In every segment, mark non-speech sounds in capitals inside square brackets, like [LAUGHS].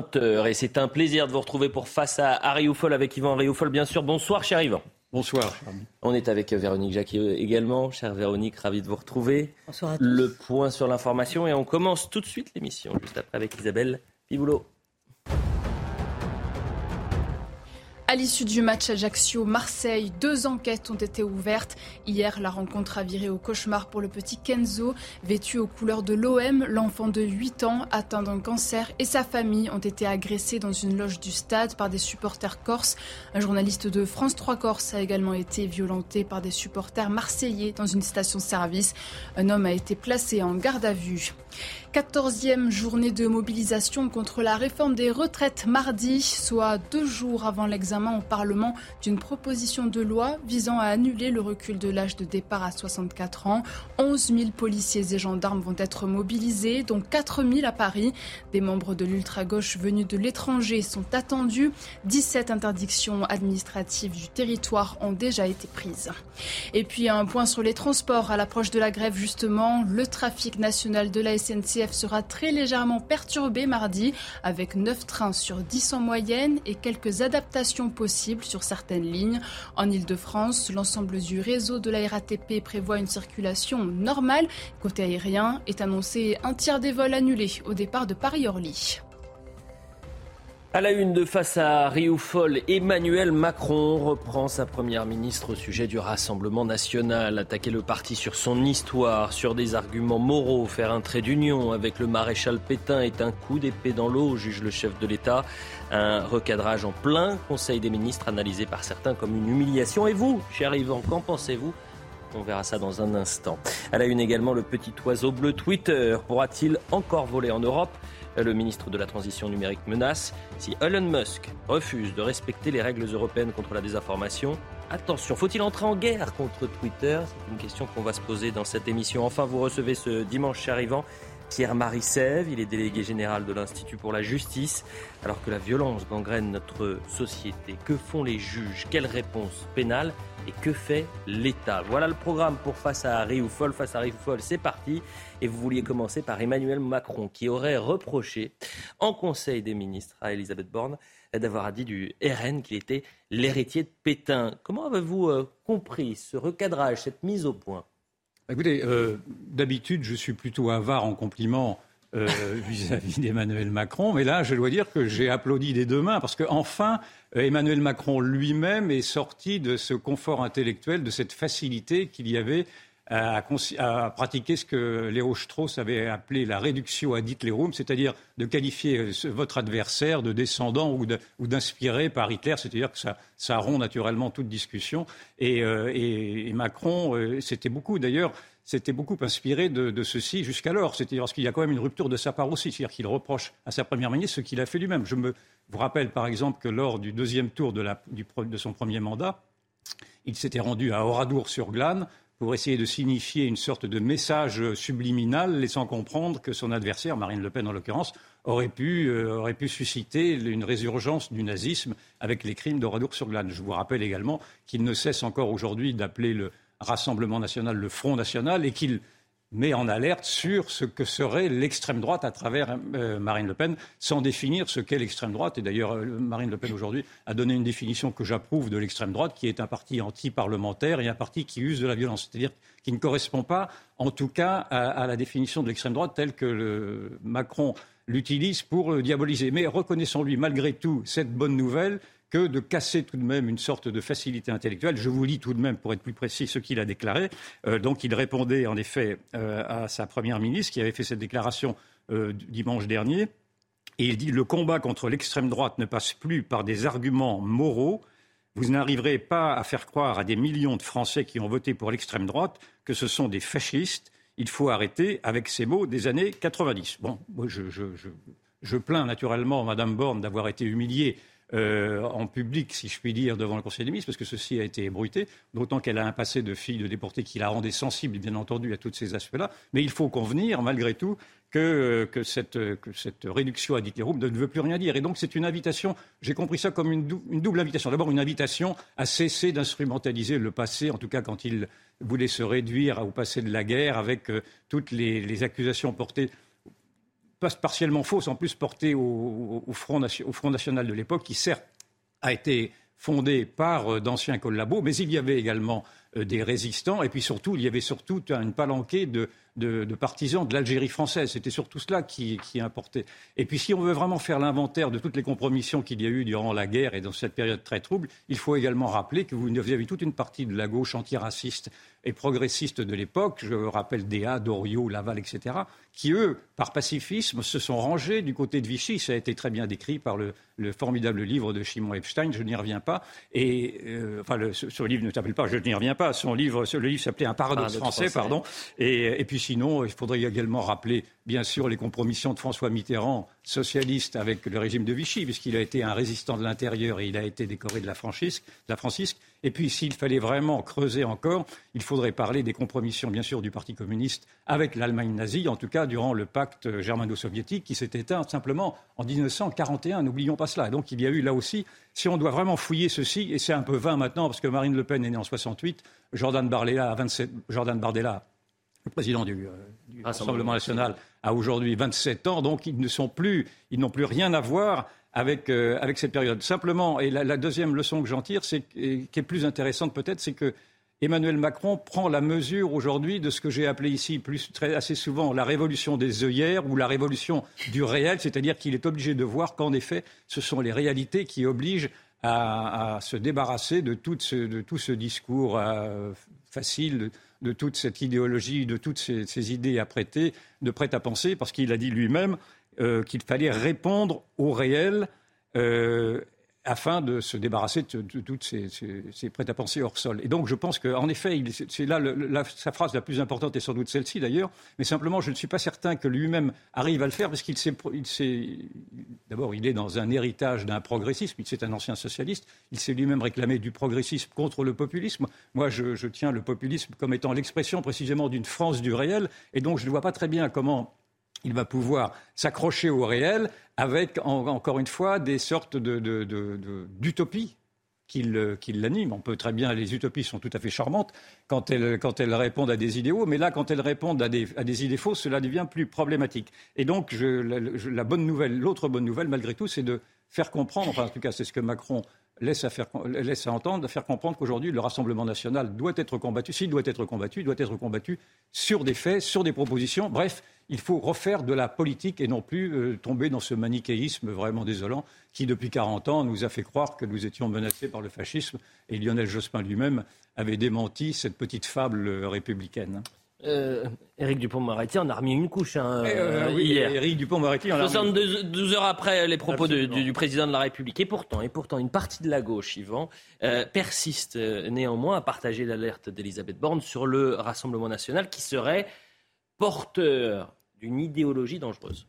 20h et c'est un plaisir de vous retrouver pour Face à Harry avec Yvan Rioufol, bien sûr. Bonsoir, cher Yvan. Bonsoir. On est avec Véronique Jacquet également. Chère Véronique, ravi de vous retrouver. Bonsoir à tous. Le point sur l'information et on commence tout de suite l'émission, juste après avec Isabelle Piboulot. À l'issue du match Ajaccio-Marseille, deux enquêtes ont été ouvertes. Hier, la rencontre a viré au cauchemar pour le petit Kenzo. Vêtu aux couleurs de l'OM, l'enfant de 8 ans atteint d'un cancer et sa famille ont été agressés dans une loge du stade par des supporters corses. Un journaliste de France 3 Corse a également été violenté par des supporters marseillais dans une station-service. Un homme a été placé en garde à vue. Quatorzième journée de mobilisation contre la réforme des retraites mardi, soit deux jours avant l'examen au Parlement d'une proposition de loi visant à annuler le recul de l'âge de départ à 64 ans. 11 000 policiers et gendarmes vont être mobilisés, dont 4 000 à Paris. Des membres de l'ultra-gauche venus de l'étranger sont attendus. 17 interdictions administratives du territoire ont déjà été prises. Et puis un point sur les transports à l'approche de la grève justement. Le trafic national de la sera très légèrement perturbé mardi, avec 9 trains sur 10 en moyenne et quelques adaptations possibles sur certaines lignes. En Ile-de-France, l'ensemble du réseau de la RATP prévoit une circulation normale. Côté aérien, est annoncé un tiers des vols annulés au départ de Paris-Orly. À la une de face à Rioufol, Emmanuel Macron reprend sa première ministre au sujet du Rassemblement national. Attaquer le parti sur son histoire, sur des arguments moraux, faire un trait d'union avec le maréchal Pétain est un coup d'épée dans l'eau, juge le chef de l'État. Un recadrage en plein Conseil des ministres analysé par certains comme une humiliation. Et vous, cher Yvan, qu'en pensez-vous? On verra ça dans un instant. À la une également, le petit oiseau bleu Twitter pourra-t-il encore voler en Europe? Le ministre de la Transition numérique menace si Elon Musk refuse de respecter les règles européennes contre la désinformation. Attention, faut-il entrer en guerre contre Twitter? C'est une question qu'on va se poser dans cette émission. Enfin, vous recevez ce dimanche arrivant Pierre-Marie Sève, il est délégué général de l'Institut pour la justice. Alors que la violence gangrène notre société, que font les juges? Quelle réponse pénale et que fait l'État? Voilà le programme pour Face à Harry ou Folle. Face à Harry ou Folle, c'est parti. Et vous vouliez commencer par Emmanuel Macron, qui aurait reproché en Conseil des ministres à Elisabeth Borne d'avoir dit du RN qu'il était l'héritier de Pétain. Comment avez-vous euh, compris ce recadrage, cette mise au point? Écoutez, euh, d'habitude, je suis plutôt avare en compliments euh, vis-à-vis d'Emmanuel Macron, mais là, je dois dire que j'ai applaudi des deux mains parce qu'enfin, Emmanuel Macron lui-même est sorti de ce confort intellectuel, de cette facilité qu'il y avait à, pratiquer ce que Léo Strauss avait appelé la réduction ad Hitlerum, c'est-à-dire de qualifier euh, votre adversaire de descendant ou d'inspiré par Hitler, c'est-à-dire que ça, rompt naturellement toute discussion. Et, euh, Macron, euh, c'était beaucoup d'ailleurs c'était beaucoup inspiré de, ceci jusqu'alors. C'est-à-dire qu'il y a quand même une rupture de sa part aussi. C'est-à-dire qu'il reproche à sa première ministre ce qu'il a fait lui-même. Je vous rappelle par exemple que lors du deuxième tour de, de son premier mandat, il s'était rendu à Oradour-sur-Glane pour essayer de signifier une sorte de message subliminal laissant comprendre que son adversaire, Marine Le Pen en l'occurrence, aurait pu, euh, aurait pu susciter une résurgence du nazisme avec les crimes d'Oradour-sur-Glane. Je vous rappelle également qu'il ne cesse encore aujourd'hui d'appeler le Rassemblement national le Front national et qu'il met en alerte sur ce que serait l'extrême droite à travers euh, Marine Le Pen, sans définir ce qu'est l'extrême droite. Et d'ailleurs, euh, Marine Le Pen aujourd'hui a donné une définition que j'approuve de l'extrême droite, qui est un parti anti-parlementaire et un parti qui use de la violence, c'est-à-dire qui ne correspond pas, en tout cas, à, la définition de l'extrême droite telle que Macron l'utilise pour le diaboliser. Mais reconnaissons-lui malgré tout cette bonne nouvelle que de casser tout de même une sorte de facilité intellectuelle. Je vous lis tout de même, pour être plus précis, ce qu'il a déclaré. Euh, donc il répondait en effet euh, à sa première ministre qui avait fait cette déclaration euh, dimanche dernier. Et il dit Le combat contre l'extrême droite ne passe plus par des arguments moraux. Vous n'arriverez pas à faire croire à des millions de Français qui ont voté pour l'extrême droite que ce sont des fascistes. il faut arrêter avec ces mots des années 90. Bon, moi, je, plains naturellement Mme Borne d'avoir été humiliée euh, en public, si je puis dire, devant le Conseil des ministres, parce que ceci a été ébruité, d'autant qu'elle a un passé de fille de déportée qui la rendait sensible, bien entendu, à tous ces aspects-là. Mais il faut convenir, malgré tout, que, cette, réduction à Ditlerum ne veut plus rien dire. Et donc, c'est une invitation, j'ai compris ça comme une, double invitation. D'abord, une invitation à cesser d'instrumentaliser le passé, en tout cas quand il voulait se réduire au passé de la guerre, avec euh, toutes les accusations portées partiellement fausse, en plus portée au, Front, National de l'époque, qui certes a été fondé par euh, d'anciens collabos, mais il y avait également euh, des résistants, et puis surtout, il y avait surtout une palanquée de, partisans de l'Algérie française. C'était surtout cela qui, qui, importait. Et puis, si on veut vraiment faire l'inventaire de toutes les compromissions qu'il y a eu durant la guerre et dans cette période très trouble, il faut également rappeler que vous avez toute une partie de la gauche antiraciste et progressiste de l'époque, je rappelle Déa, Doriot, Laval, etc., qui, eux, par pacifisme, se sont rangés du côté de Vichy. Ça a été très bien décrit par le, formidable livre de Simon Epstein, je n'y reviens pas. Et, euh, enfin, ce, livre ne s'appelle pas Je n'y reviens pas, son livre, le livre s'appelait Un paradoxe ah, français, pardon. Et, et, puis sinon, il faudrait également rappeler, bien sûr, les compromissions de François Mitterrand, socialiste, avec le régime de Vichy, puisqu'il a été un résistant de l'intérieur et il a été décoré de la, Francisque. La Francisque. Et puis, s'il fallait vraiment creuser encore, il faudrait parler des compromissions, bien sûr, du Parti communiste avec l'Allemagne nazie, en tout cas durant le pacte germano-soviétique qui s'est éteint simplement en 1941. N'oublions pas cela. Donc, il y a eu là aussi, si on doit vraiment fouiller ceci, et c'est un peu vain maintenant parce que Marine Le Pen est née en 68, Jordan Bardella, 27, Jordan Bardella le président du, euh, Rassemblement national, a aujourd'hui 27 ans, donc ils ne sont plus, ils n'ont plus rien à voir avec, euh, avec cette période. Simplement, et la, deuxième leçon que j'en tire, c'est, qui est plus intéressante peut-être, c'est que Emmanuel Macron prend la mesure aujourd'hui de ce que j'ai appelé ici plus, très, assez souvent la révolution des œillères ou la révolution du réel, c'est-à-dire qu'il est obligé de voir qu'en effet, ce sont les réalités qui obligent à, se débarrasser de tout ce, de tout ce discours euh, facile, de, toute cette idéologie, de toutes ces, idées à prêter, de prêt à penser, parce qu'il a dit lui-même euh, qu'il fallait répondre au réel euh, afin de se débarrasser de, toutes ces, ces, prêts-à-penser hors sol. Et donc, je pense qu'en effet, c'est là sa phrase la plus importante est sans doute celle-ci d'ailleurs, mais simplement, je ne suis pas certain que lui-même arrive à le faire parce qu'il s'est, d'abord, il est dans un héritage d'un progressisme, c'est un ancien socialiste, il s'est lui-même réclamé du progressisme contre le populisme. Moi, je tiens le populisme comme étant l'expression précisément d'une France du réel, et donc je ne vois pas très bien comment il va pouvoir s'accrocher au réel avec, encore une fois, des sortes d'utopies qui l'animent. On peut très bien, les utopies sont tout à fait charmantes quand elles, répondent à des idéaux, mais là, quand elles répondent à des, idées fausses, cela devient plus problématique. Et donc, la, bonne nouvelle, l'autre bonne nouvelle, malgré tout, c'est de faire comprendre, enfin, en tout cas, c'est ce que Macron laisse à, à entendre, de faire comprendre qu'aujourd'hui, le Rassemblement national doit être combattu. S'il doit être combattu, il doit être combattu sur des faits, sur des propositions. Bref, il faut refaire de la politique et non plus euh, tomber dans ce manichéisme vraiment désolant qui, depuis 40 ans, nous a fait croire que nous étions menacés par le fascisme. Et Lionel Jospin lui-même avait démenti cette petite fable républicaine. Euh, Éric Dupont-Moretti en a remis une couche hein, euh, oui, hier. Éric Dupont-Moretti en a 72 heures après les propos du, président de la République. Et pourtant, et pourtant, une partie de la gauche, Yvan, euh, persiste néanmoins à partager l'alerte d'Elisabeth Borne sur le Rassemblement national qui serait porteur d'une idéologie dangereuse.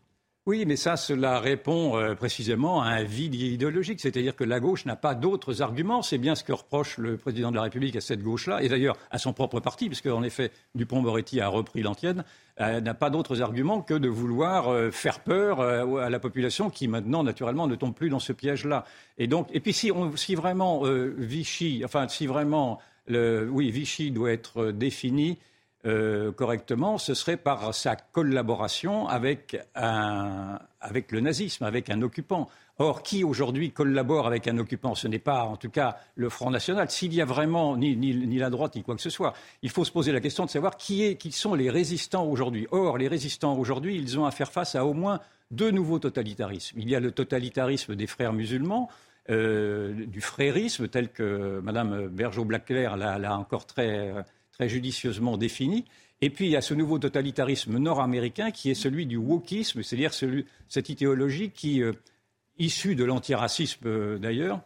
Oui, mais ça, cela répond euh, précisément à un vide idéologique. C'est-à-dire que la gauche n'a pas d'autres arguments. C'est bien ce que reproche le président de la République à cette gauche-là, et d'ailleurs à son propre parti, puisque en effet, Dupont-Moretti a repris l'antienne, euh, n'a pas d'autres arguments que de vouloir euh, faire peur à la population qui maintenant, naturellement, ne tombe plus dans ce piège-là. Et et puis si, vraiment Vichy, enfin, si vraiment, oui, Vichy doit être défini euh, correctement, ce serait par sa collaboration avec, avec le nazisme, avec un occupant. Or, qui aujourd'hui collabore avec un occupant? Ce n'est pas, en tout cas, le Front National. S'il y a vraiment ni, ni, la droite ni quoi que ce soit, il faut se poser la question de savoir qui, est, qui sont les résistants aujourd'hui. Or, les résistants aujourd'hui, ils ont à faire face à au moins deux nouveaux totalitarismes. Il y a le totalitarisme des frères musulmans, euh, du frérisme, tel que Mme Bergeau-Blaclair l'a encore très très judicieusement défini. Et puis il y a ce nouveau totalitarisme nord-américain qui est celui du wokisme, c'est-à-dire cette idéologie qui, euh, issue de l'antiracisme euh, d'ailleurs,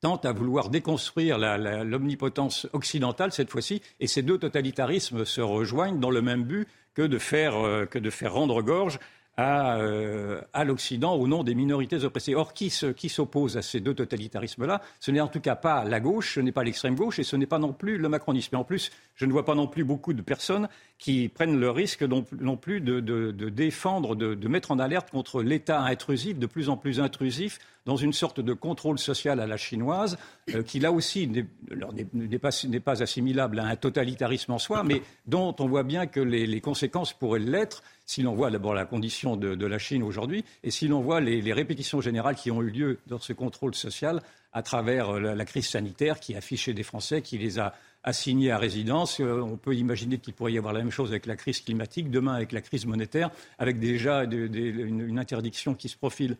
tente à vouloir déconstruire l'omnipotence occidentale cette fois-ci, et ces deux totalitarismes se rejoignent dans le même but que de faire, que de faire rendre gorge euh, à, l'Occident au nom des minorités oppressées. Or, qui, s'oppose à ces deux totalitarismes-là Ce n'est en tout cas pas la gauche, ce n'est pas l'extrême gauche et ce n'est pas non plus le macronisme. En plus, je ne vois pas non plus beaucoup de personnes qui prennent le risque non, plus de, défendre, de, mettre en alerte contre l'État intrusif, de plus en plus intrusif, dans une sorte de contrôle social à la chinoise, euh, qui là aussi n'est pas, assimilable à un totalitarisme en soi, mais dont on voit bien que les conséquences pourraient l'être si l'on voit d'abord la condition de, la Chine aujourd'hui et si l'on voit les, répétitions générales qui ont eu lieu dans ce contrôle social à travers euh, la, crise sanitaire qui a affiché des Français, qui les a assignés à résidence. Euh, on peut imaginer qu'il pourrait y avoir la même chose avec la crise climatique, demain avec la crise monétaire, avec déjà une, interdiction qui se profile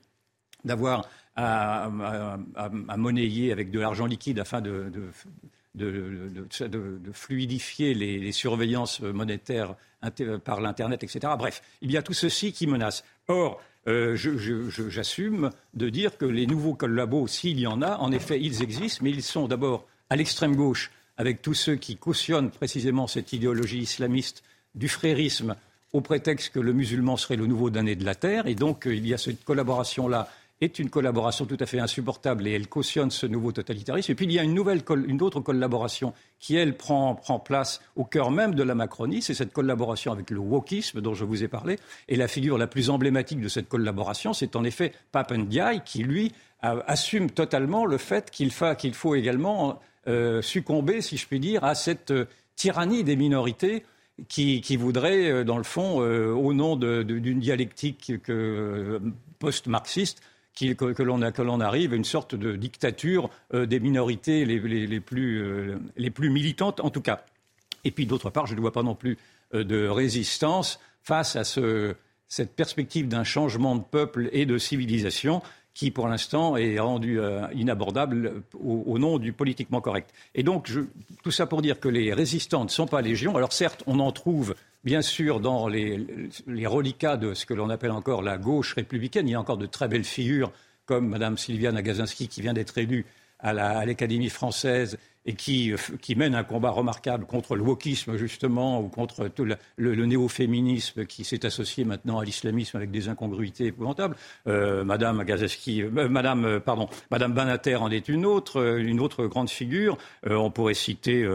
d'avoir à, monnayer avec de l'argent liquide afin de, fluidifier les, surveillances monétaires par l'Internet, etc. Bref, il y a tout ceci qui menace. Or, euh, j'assume de dire que les nouveaux collabos, s'il y en a, en effet, ils existent, mais ils sont d'abord à l'extrême gauche, avec tous ceux qui cautionnent précisément cette idéologie islamiste du frérisme au prétexte que le musulman serait le nouveau damné de la terre. Et donc, il y a cette collaboration-là est une collaboration tout à fait insupportable et elle cautionne ce nouveau totalitarisme. Et puis il y a une, nouvelle, une autre collaboration qui, elle, prend, prend place au cœur même de la Macronie, c'est cette collaboration avec le wokisme dont je vous ai parlé. Et la figure la plus emblématique de cette collaboration, c'est en effet Pape qui, lui, assume totalement le fait qu'il qu'il faut également euh, succomber, si je puis dire, à cette euh, tyrannie des minorités qui, qui voudrait, euh, dans le fond, au nom d'une dialectique post-marxiste, que, l'on arrive à une sorte de dictature euh, des minorités les, plus, euh, les, plus, militantes, en tout cas. Et puis, d'autre part, je ne vois pas non plus euh, de résistance face à ce, cette perspective d'un changement de peuple et de civilisation qui, pour l'instant, est rendu inabordable au, nom du politiquement correct. Et donc, tout ça pour dire que les résistants ne sont pas légion. Alors, certes, on en trouve Bien sûr, dans les, reliquats de ce que l'on appelle encore la gauche républicaine, il y a encore de très belles figures comme Mme Sylviane Agazinski qui vient d'être élue à l'Académie française et qui, mène un combat remarquable contre le wokisme, justement, ou contre tout le, néo-féminisme qui s'est associé maintenant à l'islamisme avec des incongruités épouvantables. Euh, Madame Agazinski, euh, Madame, euh, pardon, Madame Banater en est une autre, une autre grande figure. on pourrait citer,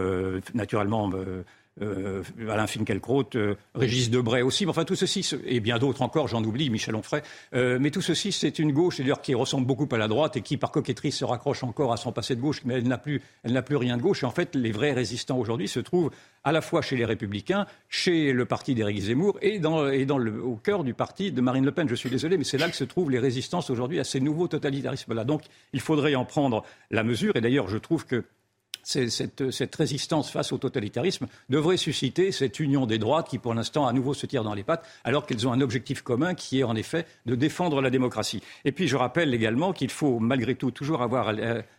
naturellement, euh, Alain Finkielkraut, euh, Régis Debray aussi, enfin tout ceci, et bien d'autres encore, j'en oublie, Michel Onfray, euh, mais tout ceci, c'est une gauche, d'ailleurs, qui ressemble beaucoup à la droite et qui, par coquetterie, se raccroche encore à son passé de gauche, mais elle n'a plus, rien de gauche. Et en fait, les vrais résistants aujourd'hui se trouvent à la fois chez les Républicains, chez le parti d'Éric Zemmour et, au cœur du parti de Marine Le Pen. Je suis désolé, mais c'est là que se trouvent les résistances aujourd'hui à ces nouveaux totalitarismes-là. Donc, il faudrait en prendre la mesure. Et d'ailleurs, je trouve que cette, résistance face au totalitarisme devrait susciter cette union des droites qui, pour l'instant, à nouveau se tire dans les pattes, alors qu'elles ont un objectif commun qui est, en effet, de défendre la démocratie. Et puis, je rappelle également qu'il faut, malgré tout, toujours avoir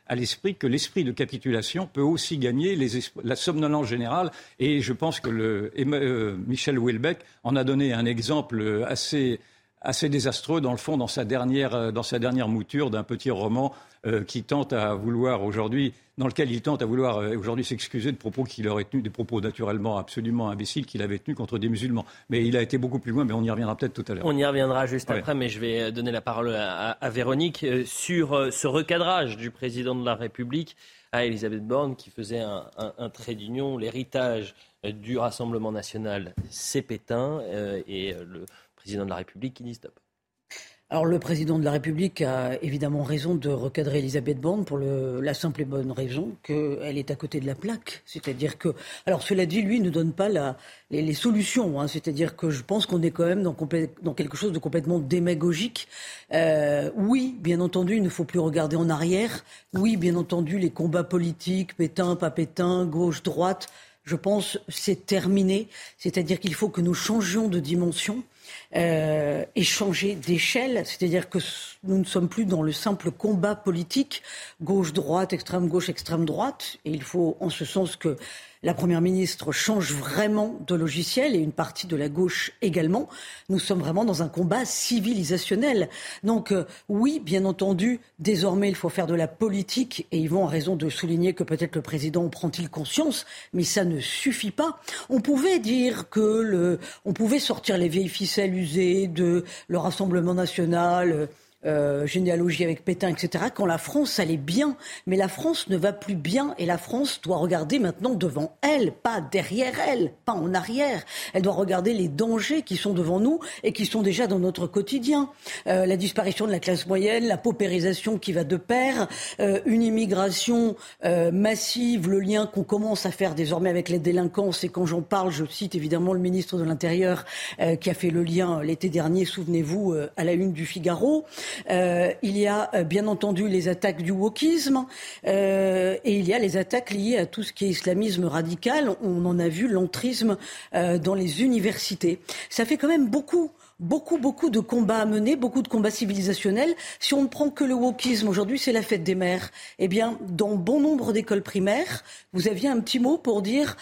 à l'esprit que l'esprit de capitulation peut aussi gagner la somnolence générale. Et je pense que euh, Michel Houellebecq en a donné un exemple assez assez désastreux, dans le fond, dans sa dernière, euh, dans sa dernière mouture d'un petit roman euh, qui tente à vouloir aujourd'hui, dans lequel il tente à vouloir euh, aujourd'hui s'excuser de propos qu'il aurait tenus, des propos naturellement absolument imbéciles qu'il avait tenus contre des musulmans. Mais il a été beaucoup plus loin, mais on y reviendra peut-être tout à l'heure. On y reviendra juste après, mais je vais donner la parole à, Véronique sur ce recadrage du président de la République à Elisabeth Borne qui faisait un, un trait d'union, l'héritage du Rassemblement national, c'est Pétain et le président de la République qui dit stop. Alors le président de la République a évidemment raison de recadrer Elisabeth Borne pour la simple et bonne raison qu'elle est à côté de la plaque. C'est-à-dire que, alors cela dit, lui ne donne pas les, solutions. Hein. C'est-à-dire que je pense qu'on est quand même dans, quelque chose de complètement démagogique. Euh, oui, bien entendu, il ne faut plus regarder en arrière. Oui, bien entendu, les combats politiques, Pétain, pas Pétain, gauche, droite, je pense c'est terminé. C'est-à-dire qu'il faut que nous changions de dimension euh, d'échelle, c'est-à-dire que nous ne sommes plus dans le simple combat politique gauche-droite, extrême-gauche, extrême-droite, et il faut en ce sens que la Première ministre change vraiment de logiciel et une partie de la gauche également. Nous sommes vraiment dans un combat civilisationnel. Donc euh, oui, bien entendu, désormais il faut faire de la politique et Yvon a raison de souligner que peut-être le président prend-il conscience, mais ça ne suffit pas. On pouvait dire que le, on pouvait sortir les vieilles ficelles usées de le Rassemblement national euh, généalogie avec Pétain, etc., quand la France allait bien. Mais la France ne va plus bien et la France doit regarder maintenant devant elle, pas derrière elle, pas en arrière. Elle doit regarder les dangers qui sont devant nous et qui sont déjà dans notre quotidien. Euh, la disparition de la classe moyenne, la paupérisation qui va de pair, euh, une immigration massive, le lien qu'on commence à faire désormais avec les délinquances. Et quand j'en parle, je cite évidemment le ministre de l'Intérieur qui a fait le lien l'été dernier, souvenez-vous, à la une du Figaro. Euh, il y a euh, bien entendu les attaques du wokisme euh, et il y a les attaques liées à tout ce qui est islamisme radical. On en a vu l'entrisme dans les universités. Ça fait quand même beaucoup beaucoup, beaucoup de combats à mener, beaucoup de combats civilisationnels. Si on ne prend que le wokisme, aujourd'hui c'est la fête des mères, eh bien, dans bon nombre d'écoles primaires, vous aviez un petit mot pour dire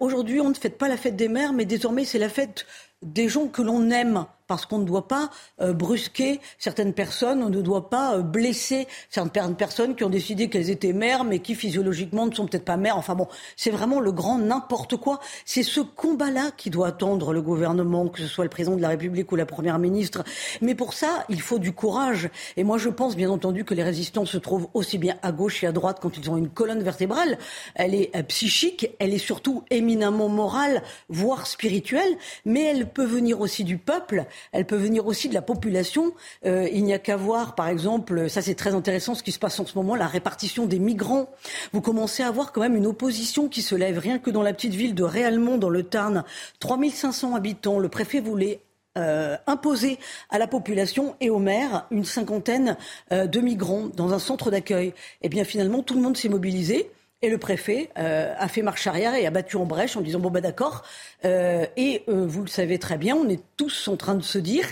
aujourd'hui on ne fête pas la fête des mères, mais désormais c'est la fête des gens que l'on aime parce qu'on ne doit pas euh, brusquer certaines personnes, on ne doit pas euh, blesser certaines personnes qui ont décidé qu'elles étaient mères, mais qui physiologiquement ne sont peut-être pas mères. Enfin bon, c'est vraiment le grand n'importe quoi. C'est ce combat-là qui doit attendre le gouvernement, que ce soit le président de la République ou la première ministre. Mais pour ça, il faut du courage. Et moi, je pense bien entendu que les résistants se trouvent aussi bien à gauche et à droite quand ils ont une colonne vertébrale. Elle est euh, psychique, elle est surtout éminemment morale, voire spirituelle, mais elle peut venir aussi du peuple elle peut venir aussi de la population. Euh, il n'y a qu'à voir, par exemple, ça c'est très intéressant ce qui se passe en ce moment, la répartition des migrants. Vous commencez à voir quand même une opposition qui se lève, rien que dans la petite ville de Réalmont, dans le Tarn. 3500 habitants, le préfet voulait euh, imposer à la population et aux maires une cinquantaine euh, de migrants dans un centre d'accueil. Eh bien, finalement, tout le monde s'est mobilisé. Et le préfet euh, a fait marche arrière et a battu en brèche en disant bon bah d'accord. Euh, et euh, vous le savez très bien, on est tous en train de se dire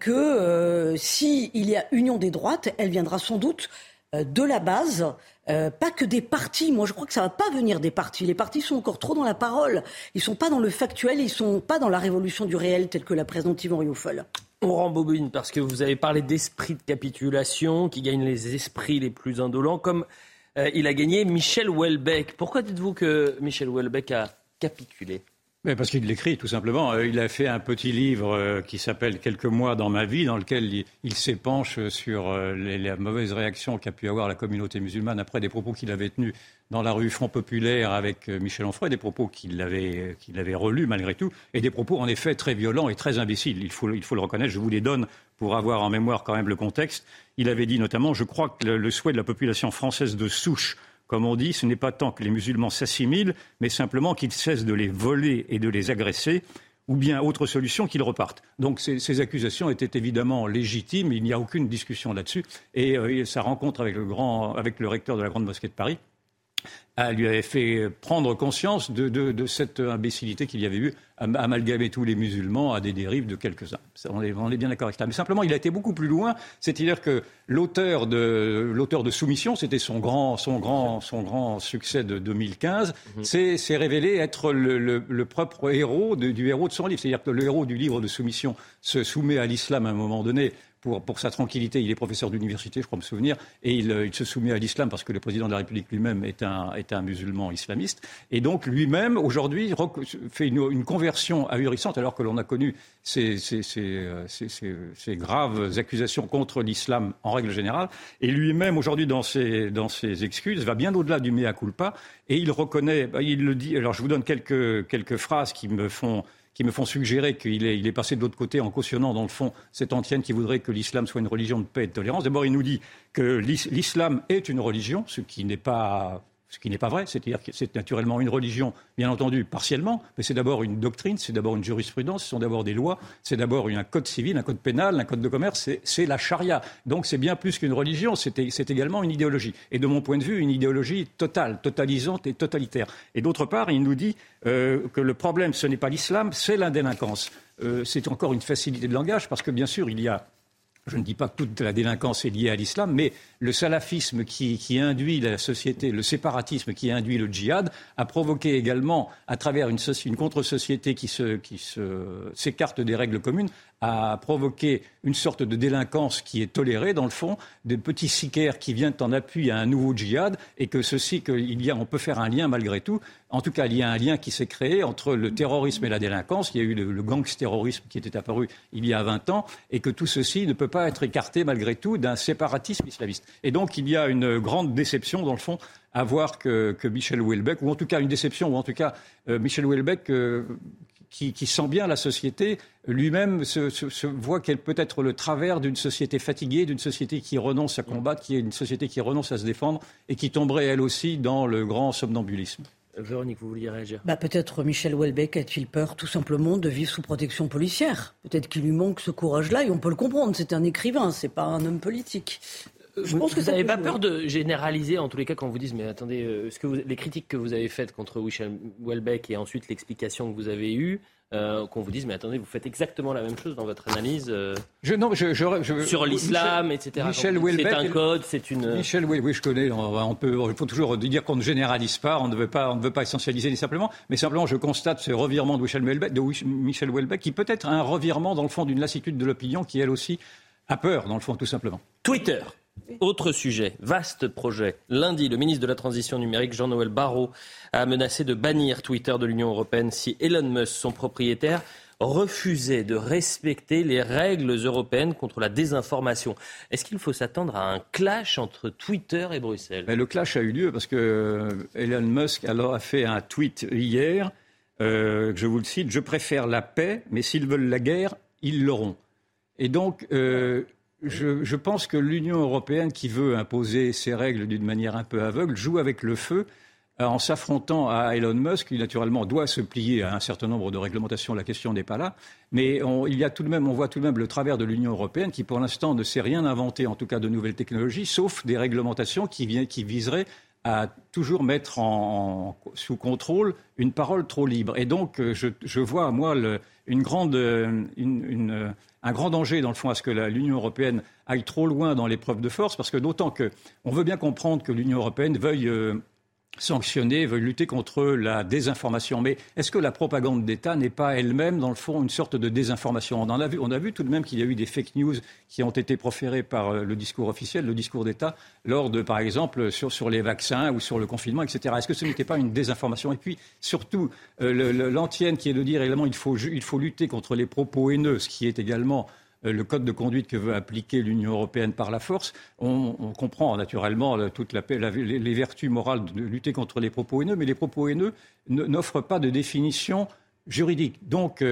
que s'il y a union des droites, elle viendra sans doute de la base. pas que des partis. Moi, je crois que ça va pas venir des partis. Les partis sont encore trop dans la parole. Ils sont pas dans le factuel. Ils sont pas dans la révolution du réel, tel que la présente Yvan Rioufol. On rembobine parce que vous avez parlé d'esprit de capitulation qui gagne les esprits les plus indolents, comme il a gagné Michel Houellebecq. Pourquoi dites-vous que Michel Houellebecq a capitulé? Parce qu'il l'écrit tout simplement. Euh, il a fait un petit livre euh, qui s'appelle Quelques mois dans ma vie, dans lequel il, s'épanche sur les, la mauvaise réaction qu'a pu avoir la communauté musulmane après des propos qu'il avait tenus dans la rue Front Populaire avec Michel Onfray, des propos qu'il avait, avait relus malgré tout, et des propos en effet très violents et très imbéciles. Il faut, il faut le reconnaître. Je vous les donne pour avoir en mémoire quand même le contexte. Il avait dit notamment, je crois que le, souhait de la population française de souche, comme on dit, ce n'est pas tant que les musulmans s'assimilent, mais simplement qu'ils cessent de les voler et de les agresser, ou bien autre solution qu'ils repartent. Donc ces, accusations étaient évidemment légitimes, il n'y a aucune discussion là-dessus, et euh, sa rencontre avec le, grand, avec le recteur de la Grande Mosquée de Paris lui avait fait prendre conscience de, cette imbécilité qu'il y avait eu à amalgamer tous les musulmans à des dérives de quelques-uns. On est, on est bien d'accord avec ça. Mais simplement, il a été beaucoup plus loin. C'est-à-dire que l'auteur de, l'auteur de Soumission, c'était son grand, son, grand, son grand succès de 2015, mhm. c'est révélé être le, propre héros du héros de son livre. C'est-à-dire que le héros du livre de Soumission se soumet à l'islam à un moment donné pour, sa tranquillité. Il est professeur d'université, je crois me souvenir, et euh, il, se soumet à l'islam parce que le président de la République lui-même est un, est un musulman islamiste. Et donc lui-même, aujourd'hui, fait une, conversion ahurissante, alors que l'on a connu euh, ces, graves accusations contre l'islam en règle générale. Et lui-même, aujourd'hui, dans ses, dans ses excuses, va bien au-delà du mea culpa, et il reconnaît, bah, il le dit, alors je vous donne quelques, quelques phrases qui me font qui me font suggérer qu'il est, passé de l'autre côté en cautionnant, dans le fond, cette antienne qui voudrait que l'islam soit une religion de paix et de tolérance. D'abord, il nous dit que l'islam est une religion, ce qui n'est pas ce qui n'est pas vrai, c'est-à-dire que c'est naturellement une religion, bien entendu, partiellement, mais c'est d'abord une doctrine, c'est d'abord une jurisprudence, ce sont d'abord des lois, c'est d'abord un code civil, un code pénal, un code de commerce, c'est la charia. Donc c'est bien plus qu'une religion, c'est également une idéologie. Et de mon point de vue, une idéologie totale, totalisante et totalitaire. Et d'autre part, il nous dit euh, que le problème, ce n'est pas l'islam, c'est la délinquance. Euh, c'est encore une facilité de langage, parce que bien sûr, il y a je ne dis pas que toute la délinquance est liée à l'islam, mais le salafisme qui, induit la société, le séparatisme qui induit le djihad, a provoqué également, à travers une, contre-société qui s'écarte des règles communes, a provoqué une sorte de délinquance qui est tolérée, dans le fond, des petits sicaires qui viennent en appui à un nouveau djihad, et que ceci, qu'il y a, on peut faire un lien malgré tout. En tout cas, il y a un lien qui s'est créé entre le terrorisme et la délinquance. Il y a eu le, le gangsterrorisme qui était apparu il y a 20 ans, et que tout ceci ne peut pas être écarté malgré tout d'un séparatisme islamiste. Et donc, il y a une grande déception, dans le fond, à voir que, Michel Houellebecq, ou en tout cas une déception, ou en tout cas euh, Michel Houellebecq, euh, qui, sent bien la société, lui-même se, voit qu'elle peut être le travers d'une société fatiguée, d'une société qui renonce à combattre, qui est une société qui renonce à se défendre et qui tomberait elle aussi dans le grand somnambulisme. Véronique, vous vouliez réagir? Bah, Peut-être Michel Houellebecq a-t-il peur tout simplement de vivre sous protection policière. Peut-être qu'il lui manque ce courage-là et on peut le comprendre. C'est un écrivain, c'est pas un homme politique. Je pense que vous n'avez pas peur de généraliser, en tous les cas, quand vous dites, mais attendez, euh, ce que les critiques que vous avez faites contre Michel Houellebecq et ensuite l'explication que vous avez eue, euh, qu'on vous dise, mais attendez, vous faites exactement la même chose dans votre analyse euh, je, non, je, sur l'islam, etc. Michel C'est un code, c'est une. Michel, oui, oui, je connais. On, peut, il faut toujours dire qu'on ne généralise pas, on ne veut pas, on ne veut pas essentialiser ni simplement, mais simplement, je constate ce revirement de Michel Houellebecq, de Michel Houellebecq qui peut être un revirement dans le fond d'une lassitude de l'opinion qui elle aussi a peur, dans le fond, tout simplement. Twitter. Autre sujet, vaste projet. Lundi, le ministre de la Transition numérique, Jean-Noël Barrot, a menacé de bannir Twitter de l'Union européenne si Elon Musk, son propriétaire, refusait de respecter les règles européennes contre la désinformation. Est-ce qu'il faut s'attendre à un clash entre Twitter et Bruxelles? Le clash a eu lieu parce que euh, Elon Musk alors, a fait un tweet hier, euh, je vous le cite, je préfère la paix, mais s'ils veulent la guerre, ils l'auront. Et donc, euh, je, pense que l'Union européenne, qui veut imposer ses règles d'une manière un peu aveugle, joue avec le feu euh, en s'affrontant à Elon Musk, qui naturellement doit se plier à un certain nombre de réglementations. La question n'est pas là, mais on, il y a tout de même, on voit tout de même le travers de l'Union européenne, qui pour l'instant ne sait rien inventer, en tout cas de nouvelles technologies, sauf des réglementations qui, viseraient à toujours mettre sous contrôle une parole trop libre. Et donc, euh, je, vois, moi, une grande, euh, une, un grand danger, dans le fond, à ce que l'Union européenne aille trop loin dans l'épreuve de force, parce que d'autant qu'on veut bien comprendre que l'Union européenne veuille euh, sanctionner, veut lutter contre la désinformation. Mais est-ce que la propagande d'État n'est pas elle-même, dans le fond, une sorte de désinformation? On, en a vu, on a vu tout de même qu'il y a eu des fake news qui ont été proférées par euh, le discours officiel, le discours d'État, lors de, par exemple, sur, les vaccins ou sur le confinement, etc. Est-ce que ce n'était pas une désinformation? Et puis, surtout, euh, l'antienne qui est de dire également il faut, lutter contre les propos haineux, ce qui est également le code de conduite que veut appliquer l'Union européenne par la force, on, comprend naturellement toute la, les, vertus morales de lutter contre les propos haineux, mais les propos haineux n'offrent pas de définition juridique. Donc,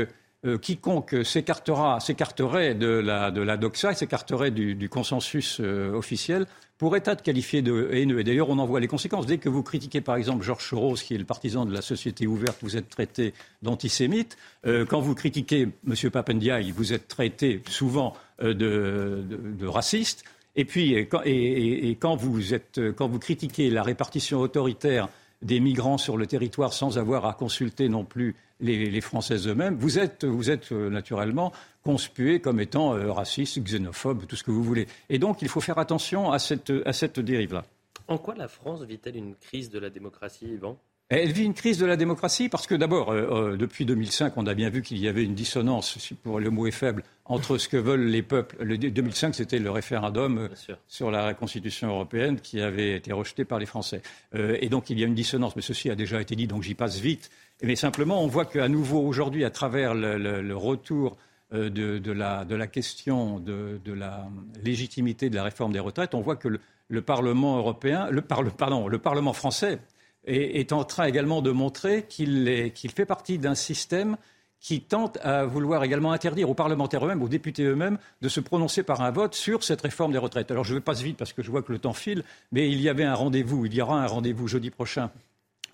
euh, euh, quiconque s'écarterait de la, de la doxa, s'écarterait du, consensus officiel, pourrait être qualifié de haineux. Et d'ailleurs, on en voit les conséquences. Dès que vous critiquez, par exemple, Georges Soros, qui est le partisan de la société ouverte, vous êtes traité d'antisémite. Euh, quand vous critiquez M. Papendiaï, vous êtes traité souvent euh, de, raciste. Et puis, et, quand, vous êtes, quand vous critiquez la répartition autoritaire des migrants sur le territoire sans avoir à consulter non plus les, les Français eux-mêmes, vous êtes, vous êtes euh, naturellement conspué comme étant euh, raciste, xénophobe, tout ce que vous voulez. Et donc, il faut faire attention à cette, à cette dérive-là. En quoi la France vit-elle une crise de la démocratie, Yvan? Elle vit une crise de la démocratie parce que d'abord, euh, euh, depuis 2005, on a bien vu qu'il y avait une dissonance, si pour le mot est faible, entre ce que veulent les peuples. Le 2005, c'était le référendum sur la Constitution européenne qui avait été rejeté par les Français. et donc, il y a une dissonance, mais ceci a déjà été dit, donc j'y passe vite. Mais simplement, on voit qu'à nouveau aujourd'hui, à travers le retour euh, de, la, question de, la légitimité de la réforme des retraites, on voit que le, Parlement européen, le Parlement français est, en train également de montrer qu'il fait partie d'un système qui tente à vouloir également interdire aux parlementaires eux-mêmes, aux députés eux-mêmes, de se prononcer par un vote sur cette réforme des retraites. Alors je passe vite parce que je vois que le temps file, mais il y avait un rendez-vous, il y aura un rendez-vous jeudi prochain,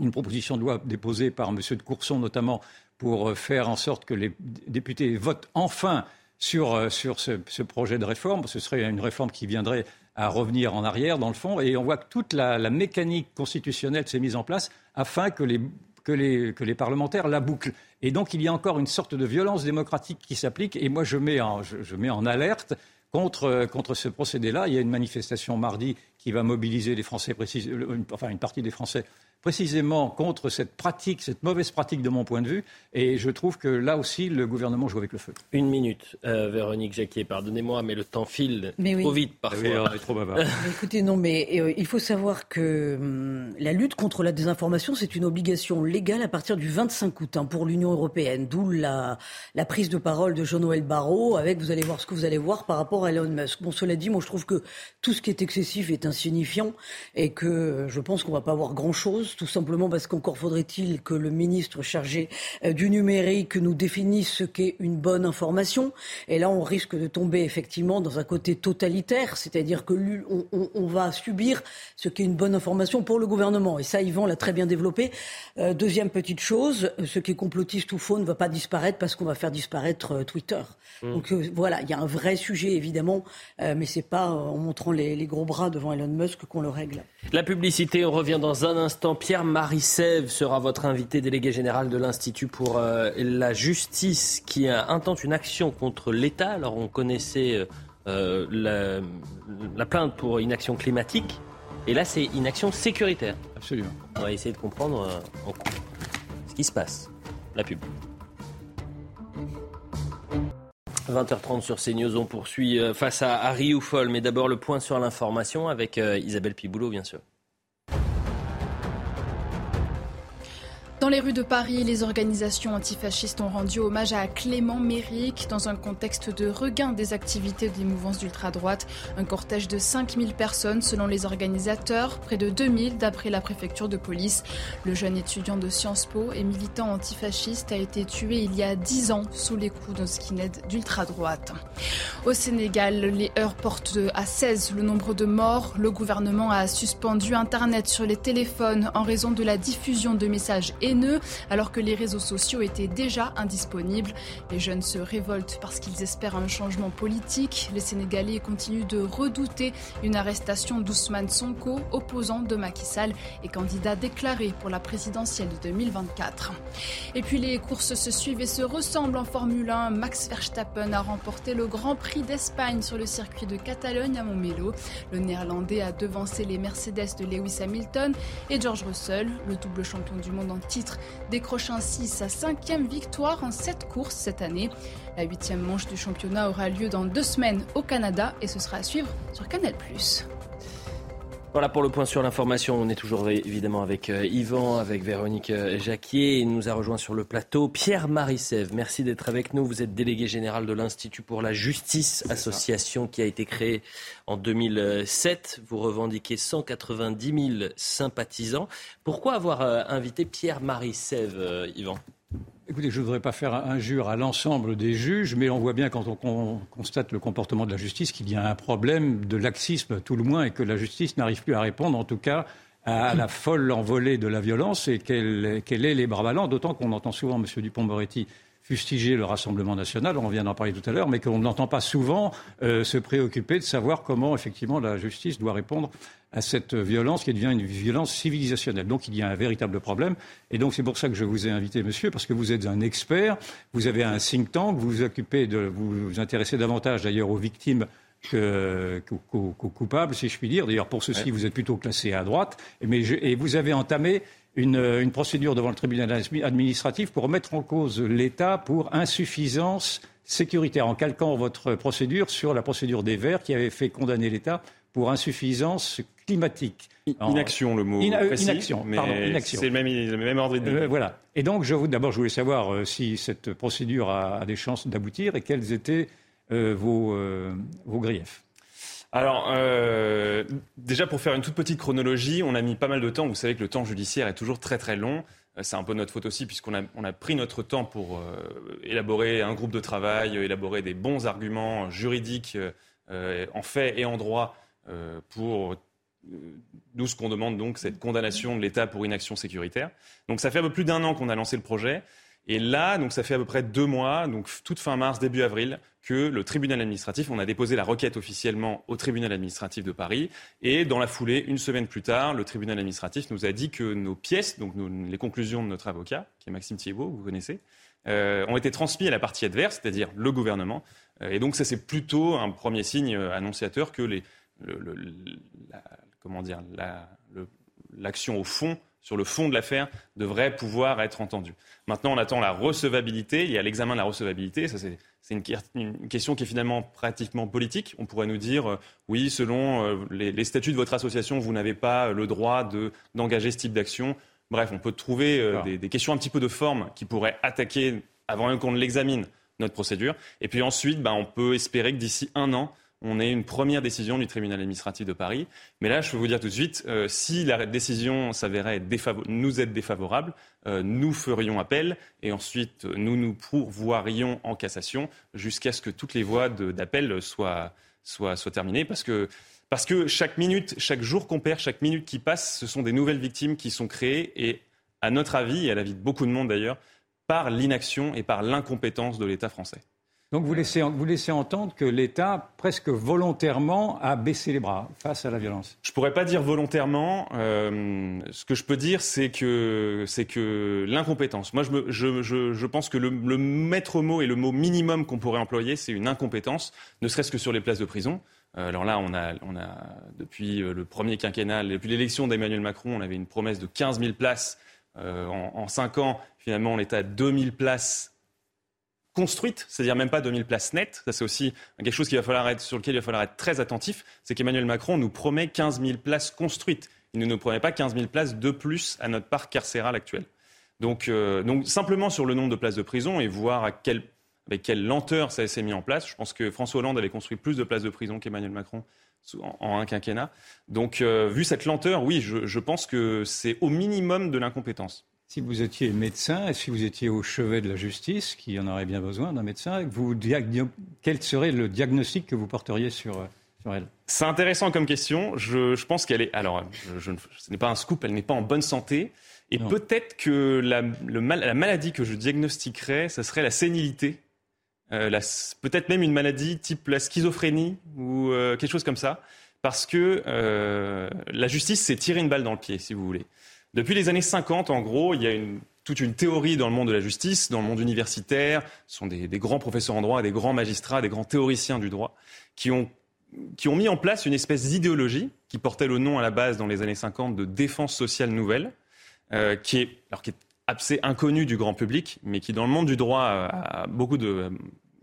une proposition de loi déposée par M. de Courson notamment pour euh, faire en sorte que les députés votent enfin sur, euh, ce, projet de réforme. Ce serait une réforme qui viendrait à revenir en arrière, dans le fond, et on voit que toute la, mécanique constitutionnelle s'est mise en place afin que les parlementaires la bouclent. Et donc il y a encore une sorte de violence démocratique qui s'applique. Et moi je mets en, alerte contre, contre ce procédé-là. Il y a une manifestation mardi qui va mobiliser les Français, précis, enfin une partie des Français précisément contre cette pratique, cette mauvaise pratique de mon point de vue. Et je trouve que là aussi, le gouvernement joue avec le feu. Une minute, euh, Véronique Jacquier, pardonnez-moi, mais le temps file mais trop vite parfois. Oui, on est trop bavard. [LAUGHS] écoutez, non, mais euh, il faut savoir que hum, la lutte contre la désinformation, c'est une obligation légale à partir du 25 août hein, pour l'Union européenne. D'où la, la, prise de parole de Jean-Noël Barrot avec, vous allez voir ce que vous allez voir par rapport à Elon Musk. Bon, cela dit, moi je trouve que tout ce qui est excessif est insignifiant et que euh, je pense qu'on va pas avoir grand-chose tout simplement parce qu'encore faudrait-il que le ministre chargé euh, du numérique nous définisse ce qu'est une bonne information. Et là, on risque de tomber effectivement dans un côté totalitaire, c'est-à-dire que on, on, on, va subir ce qu'est une bonne information pour le gouvernement. Et ça, Yvan l'a très bien développé. Euh, deuxième petite chose, ce qui est complotiste ou faux ne va pas disparaître parce qu'on va faire disparaître euh, Twitter. Mmh. Donc euh, voilà, il y a un vrai sujet évidemment, euh, mais c'est pas en montrant les, les, gros bras devant Elon Musk qu'on le règle. La publicité, on revient dans un instant. Pierre Marissev sera votre invité délégué général de l'Institut pour euh, la justice qui intente une action contre l'État. Alors on connaissait euh, la, la, plainte pour inaction climatique et là c'est inaction sécuritaire. Absolument. On va essayer de comprendre euh, ce qui se passe. La pub. 20h30 sur CNews, on poursuit face à Harry Oufol, mais d'abord le point sur l'information avec Isabelle Piboulot, bien sûr. Dans les rues de Paris, les organisations antifascistes ont rendu hommage à Clément Méric dans un contexte de regain des activités des mouvances d'ultra-droite. Un cortège de 5000 personnes selon les organisateurs, près de 2000 d'après la préfecture de police. Le jeune étudiant de Sciences Po et militant antifasciste a été tué il y a 10 ans sous les coups d'un skinhead d'ultra-droite. Au Sénégal, les heures portent à 16 le nombre de morts. Le gouvernement a suspendu Internet sur les téléphones en raison de la diffusion de messages alors que les réseaux sociaux étaient déjà indisponibles. Les jeunes se révoltent parce qu'ils espèrent un changement politique. Les Sénégalais continuent de redouter une arrestation d'Ousmane Sonko, opposant de Macky Sall et candidat déclaré pour la présidentielle de 2024. Et puis les courses se suivent et se ressemblent en Formule 1. Max Verstappen a remporté le Grand Prix d'Espagne sur le circuit de Catalogne à Montmelo. Le Néerlandais a devancé les Mercedes de Lewis Hamilton et George Russell, le double champion du monde en titre, décroche ainsi sa cinquième victoire en sept courses cette année. La huitième manche du championnat aura lieu dans deux semaines au Canada et ce sera à suivre sur Canal+. Voilà pour le point sur l'information. On est toujours évidemment avec euh, Yvan, avec Véronique euh, Jacquier. Il nous a rejoint sur le plateau Pierre Marissev. Merci d'être avec nous. Vous êtes délégué général de l'Institut pour la justice, association qui a été créée en 2007. Vous revendiquez 190 000 sympathisants. Pourquoi avoir euh, invité Pierre Marissev, Yvan? Écoutez, je ne voudrais pas faire injure à l'ensemble des juges, mais on voit bien quand on constate le comportement de la justice qu'il y a un problème de laxisme, tout le moins, et que la justice n'arrive plus à répondre, en tout cas, à la folle envolée de la violence et qu'elle qu est les bras ballants, d'autant qu'on entend souvent M. Dupont-Moretti fustiger le Rassemblement national, on vient d'en parler tout à l'heure, mais qu'on n'entend pas souvent euh, se préoccuper de savoir comment, effectivement, la justice doit répondre à cette violence qui devient une violence civilisationnelle. Donc il y a un véritable problème. Et donc c'est pour ça que je vous ai invité, monsieur, parce que vous êtes un expert, vous avez un think tank, vous vous occupez de, vous vous intéressez davantage d'ailleurs aux victimes qu'aux qu coupables, si je puis dire. D'ailleurs, pour ceci, ouais. vous êtes plutôt classé à droite. Mais je, et vous avez entamé une, une, procédure devant le tribunal administratif pour mettre en cause l'État pour insuffisance sécuritaire, en calquant votre procédure sur la procédure des Verts qui avait fait condamner l'État pour insuffisance climatique. Inaction, le mot précis, inaction, mais pardon, inaction. C'est le même, le même ordre d'idée. Euh, voilà. Et donc, d'abord, je voulais savoir euh, si cette procédure a, a des chances d'aboutir et quels étaient euh, vos, vos griefs. Alors, euh, déjà pour faire une toute petite chronologie, on a mis pas mal de temps. Vous savez que le temps judiciaire est toujours très très long. c'est un peu notre faute aussi, puisqu'on a, pris notre temps pour élaborer un groupe de travail, élaborer des bons arguments juridiques en fait et en droit pour nous, ce qu'on demande donc, c'est condamnation de l'État pour inaction sécuritaire. Donc ça fait un peu plus d'un an qu'on a lancé le projet. Et là, donc ça fait à peu près deux mois, donc toute fin mars, début avril, que le tribunal administratif, on a déposé la requête officiellement au tribunal administratif de Paris. Et dans la foulée, une semaine plus tard, le tribunal administratif nous a dit que nos pièces, donc les conclusions de notre avocat, qui est Maxime Thiebaud, vous connaissez, euh, ont été transmises à la partie adverse, c'est-à-dire le gouvernement. Euh, et donc ça, c'est plutôt un premier signe annonciateur que l'action au fond, sur le fond de l'affaire, devrait pouvoir être entendue. Maintenant, on attend la recevabilité. Il y a l'examen de la recevabilité. Ça, c'est, une, question qui est finalement pratiquement politique. On pourrait nous dire, euh, oui, selon euh, les, statuts de votre association, vous n'avez pas le droit d'engager ce type d'action. Bref, on peut trouver euh, des, questions un petit peu de forme qui pourraient attaquer, avant même qu'on ne l'examine, notre procédure. Et puis ensuite, ben, on peut espérer que d'ici un an, on ait une première décision du tribunal administratif de Paris. Mais là, je peux vous dire tout de suite, euh, si la décision s'avérait nous être défavorable, euh, nous ferions appel et ensuite nous nous pourvoirions en cassation jusqu'à ce que toutes les voies d'appel soient, soient, soient, terminées. Parce que, parce que chaque minute, chaque jour qu'on perd, chaque minute qui passe, ce sont des nouvelles victimes qui sont créées et, à notre avis, et à l'avis de beaucoup de monde d'ailleurs, par l'inaction et par l'incompétence de l'État français. Donc vous laissez, vous laissez entendre que l'État, presque volontairement, a baissé les bras face à la violence. Je ne pourrais pas dire volontairement. Euh, ce que je peux dire, c'est que, que l'incompétence. Moi, je, je, je, je, pense que le, le maître mot et le mot minimum qu'on pourrait employer, c'est une incompétence, ne serait-ce que sur les places de prison. Euh, alors là, on a, on a depuis euh, le premier quinquennat, depuis l'élection d'Emmanuel Macron, on avait une promesse de 15 000 places. En, en 5 ans, finalement, on est à 2 000 places construite, c'est-à-dire même pas 2000 places nettes. Ça, c'est aussi quelque chose qui va falloir être, sur lequel il va falloir être très attentif. C'est qu'Emmanuel Macron nous promet 15 000 places construites. Il ne nous promet pas 15 000 places de plus à notre parc carcéral actuel. Donc, euh, donc simplement sur le nombre de places de prison et voir avec quelle lenteur ça s'est mis en place. Je pense que François Hollande avait construit plus de places de prison qu'Emmanuel Macron en, un quinquennat. Donc, euh, vu cette lenteur, oui, je pense que c'est au minimum de l'incompétence. Si vous étiez médecin et si vous étiez au chevet de la justice, qui en aurait bien besoin d'un médecin, vous, quel serait le diagnostic que vous porteriez sur, sur elle? C'est intéressant comme question. Je, je pense qu'elle est. Alors, je, ce n'est pas un scoop, elle n'est pas en bonne santé. Et peut-être que la, le la, maladie que je diagnostiquerais, ce serait la sénilité. Euh, peut-être même une maladie type la schizophrénie ou euh, quelque chose comme ça. Parce que euh, la justice, c'est tirer une balle dans le pied, si vous voulez. Depuis les années 50, en gros, il y a toute une théorie dans le monde de la justice, dans le monde universitaire. Ce sont des, grands professeurs en droit, des grands magistrats, des grands théoriciens du droit, qui ont, mis en place une espèce d'idéologie qui portait le nom à la base dans les années 50 de défense sociale nouvelle, euh, qui, est, alors, qui est assez inconnue du grand public, mais qui dans le monde du droit a, beaucoup de,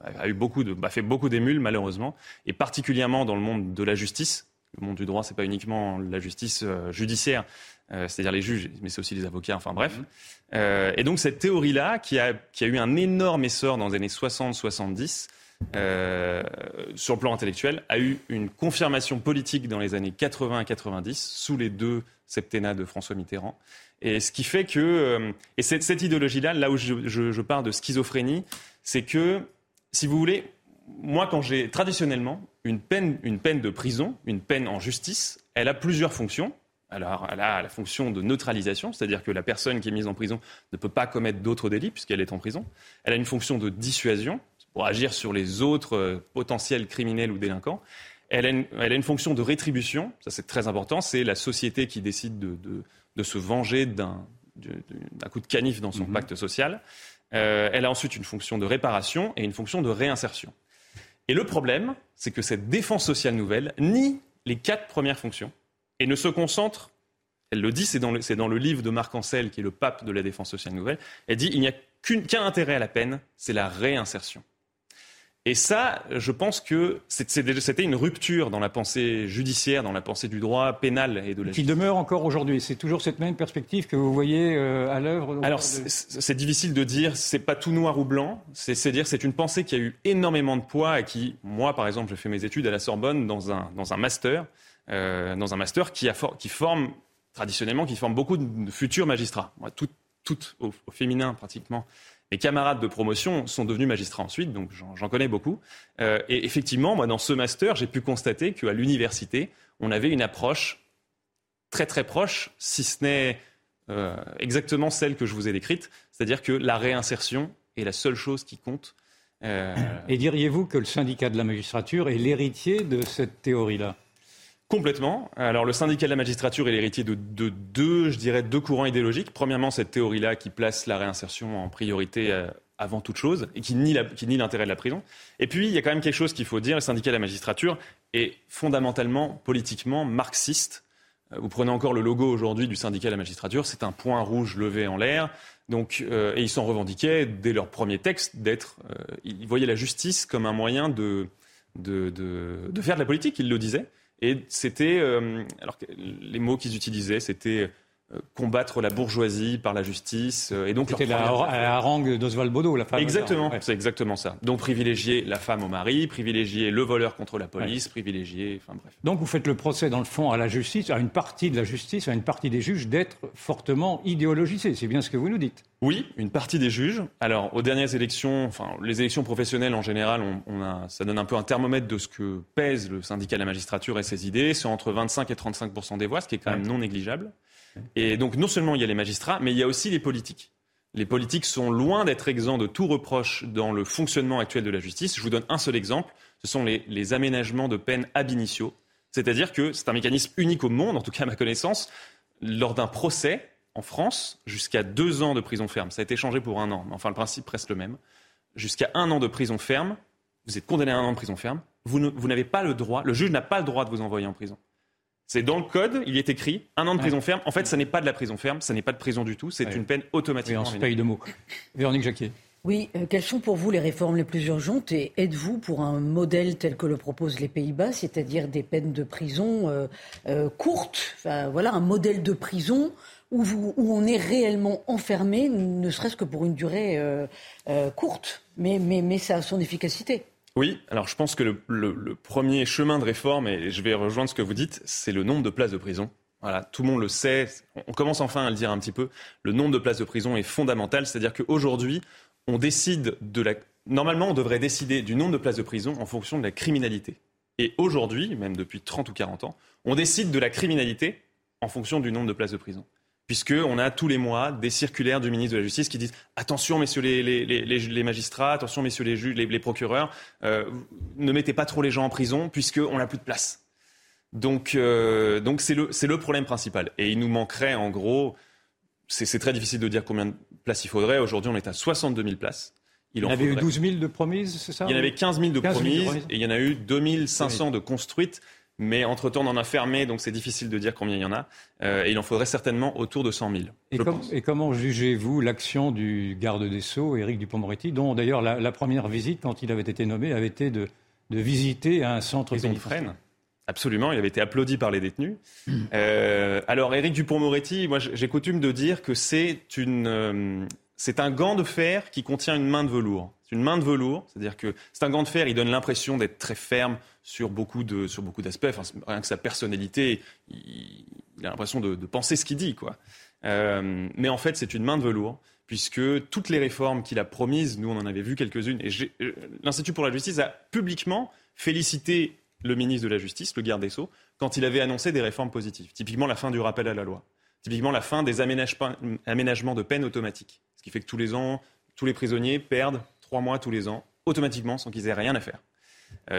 a de, fait beaucoup d'émules malheureusement, et particulièrement dans le monde de la justice. Le monde du droit, c'est pas uniquement la justice euh, judiciaire, euh, c'est-à-dire les juges, mais c'est aussi les avocats, enfin bref. Mhm. Euh, et donc cette théorie-là, qui a, qui a eu un énorme essor dans les années 60-70, euh, sur le plan intellectuel, a eu une confirmation politique dans les années 80 et 90, sous les deux septennats de François Mitterrand. Et ce qui fait que, euh, et cette, cette idéologie-là, là où je, je, je parle de schizophrénie, c'est que, si vous voulez, moi, quand j'ai traditionnellement une peine, une peine de prison, une peine en justice, elle a plusieurs fonctions. Alors, elle a la fonction de neutralisation, c'est-à-dire que la personne qui est mise en prison ne peut pas commettre d'autres délits puisqu'elle est en prison. Elle a une fonction de dissuasion pour agir sur les autres euh, potentiels criminels ou délinquants. Elle a, une, fonction de rétribution, ça c'est très important, c'est la société qui décide de, se venger d'un coup de canif dans son mhm. pacte social. Euh, elle a ensuite une fonction de réparation et une fonction de réinsertion. Et le problème, c'est que cette défense sociale nouvelle nie les quatre premières fonctions et ne se concentre, elle le dit, c'est dans, dans, le livre de Marc Ancel, qui est le pape de la défense sociale nouvelle, elle dit il n'y a qu'un intérêt à la peine, c'est la réinsertion. Et ça, je pense que c'était une rupture dans la pensée judiciaire, dans la pensée du droit pénal et de la Qui demeure encore aujourd'hui. C'est toujours cette même perspective que vous voyez euh, à l'œuvre Alors, c'est difficile de dire, c'est pas tout noir ou blanc. C'est dire, c'est une pensée qui a eu énormément de poids et qui, moi, par exemple, j'ai fait mes études à la Sorbonne dans un, dans un master. Euh, dans un master qui, a qui forme traditionnellement, qui forme beaucoup de futurs magistrats. Moi, tout, toutes au, féminin pratiquement. Mes camarades de promotion sont devenus magistrats ensuite, donc j'en connais beaucoup. Euh, et effectivement, moi, dans ce master, j'ai pu constater qu'à l'université, on avait une approche très très proche, si ce n'est euh, exactement celle que je vous ai décrite, c'est-à-dire que la réinsertion est la seule chose qui compte. Euh, et diriez-vous que le syndicat de la magistrature est l'héritier de cette théorie-là? Complètement. Alors le syndicat de la magistrature est l'héritier de, deux, je dirais, deux courants idéologiques. Premièrement, cette théorie-là qui place la réinsertion en priorité euh, avant toute chose et qui nie, l'intérêt de la prison. Et puis, il y a quand même quelque chose qu'il faut dire. Le syndicat de la magistrature est fondamentalement, politiquement, marxiste. Euh, vous prenez encore le logo aujourd'hui du syndicat de la magistrature, c'est un point rouge levé en l'air. Donc, euh, et ils s'en revendiquaient dès leur premier texte d'être. ils voyaient la justice comme un moyen de, de, de faire de la politique, ils le disaient. Et c'était, euh, alors les mots qu'ils utilisaient, c'était combattre la bourgeoisie par la justice. Euh, et donc C'était la, la, harangue d'Oswald Bodo, la femme. Exactement, c'est exactement ça. Donc privilégier la femme au mari, privilégier le voleur contre la police, privilégier, enfin bref. Donc vous faites le procès dans le fond à la justice, à une partie de la justice, à une partie des juges d'être fortement idéologisés. C'est bien ce que vous nous dites. Oui, une partie des juges. Alors aux dernières élections, enfin les élections professionnelles en général, on, a, ça donne un peu un thermomètre de ce que pèse le syndicat de la magistrature et ses idées. C'est entre 25 et 35 des voix, ce qui est quand même non négligeable. Et donc non seulement il y a les magistrats, mais il y a aussi les politiques. Les politiques sont loin d'être exempts de tout reproche dans le fonctionnement actuel de la justice. Je vous donne un seul exemple, ce sont les, aménagements de peine ab initio. C'est-à-dire que c'est un mécanisme unique au monde, en tout cas à ma connaissance, lors d'un procès en France, jusqu'à deux ans de prison ferme. Ça a été changé pour un an, mais enfin le principe reste le même. Jusqu'à un an de prison ferme, vous êtes condamné à un an de prison ferme, vous n'avez pas le droit, le juge n'a pas le droit de vous envoyer en prison. C'est dans le code, il est écrit un an de prison ferme. En fait, ça n'est pas de la prison ferme, ça n'est pas de prison du tout, c'est une peine automatique. on se paye de mots. Véronique Jacquier. Oui, euh, quelles sont pour vous les réformes les plus urgentes et êtes-vous pour un modèle tel que le proposent les Pays-Bas, c'est-à-dire des peines de prison euh, euh, courtes, enfin, voilà, un modèle de prison où, vous, où, on est réellement enfermé, ne serait-ce que pour une durée courte, mais, mais, mais ça a son efficacité. Oui, alors je pense que le, premier chemin de réforme, et je vais rejoindre ce que vous dites, c'est le nombre de places de prison. Voilà, tout le monde le sait, on commence enfin à le dire un petit peu, le nombre de places de prison est fondamental, c'est-à-dire qu'aujourd'hui, on décide de la... Normalement, on devrait décider du nombre de places de prison en fonction de la criminalité. Et aujourd'hui, même depuis 30 ou 40 ans, on décide de la criminalité en fonction du nombre de places de prison puisqu'on a tous les mois des circulaires du ministre de la Justice qui disent attention messieurs les, magistrats, attention messieurs les juges, les, procureurs, euh, ne mettez pas trop les gens en prison puisqu'on n'a plus de place. Donc euh, donc c'est le, le problème principal. Et il nous manquerait en gros, c'est très difficile de dire combien de places il faudrait. Aujourd'hui on est à 62 000 places. Il, y en avait eu 12 000 de promises, c'est ça Il y en avait 15 000 de, promises, et il y en a eu 2 500 de construites. Mais entre-temps, on en a fermé, donc c'est difficile de dire combien il y en a. Euh, et il en faudrait certainement autour de 100 000. Et, comment jugez-vous l'action du garde des Sceaux, Éric Dupond-Moretti, dont d'ailleurs la, première visite, quand il avait été nommé, avait été de, visiter un centre pénitentiaire Absolument, il avait été applaudi par les détenus. [CLEARS THROAT] Euh, alors, Éric Dupond-Moretti, moi j'ai coutume de dire que c'est une, euh, c'est un gant de fer qui contient une main de velours. C'est une main de velours, c'est-à-dire que c'est un gant de fer, il donne l'impression d'être très ferme sur beaucoup de sur beaucoup d'aspects. Rien que sa personnalité, il, a l'impression de, penser ce qu'il dit, quoi. Euh, mais en fait, c'est une main de velours puisque toutes les réformes qu'il a promises, nous on en avait vu quelques-unes, et euh, l'Institut pour la justice a publiquement félicité le ministre de la Justice, le garde des Sceaux, quand il avait annoncé des réformes positives. Typiquement la fin du rappel à la loi. Typiquement la fin des aménagements de peine automatiques. Ce qui fait que tous les ans, tous les prisonniers perdent trois mois tous les ans, automatiquement, sans qu'ils aient rien à faire,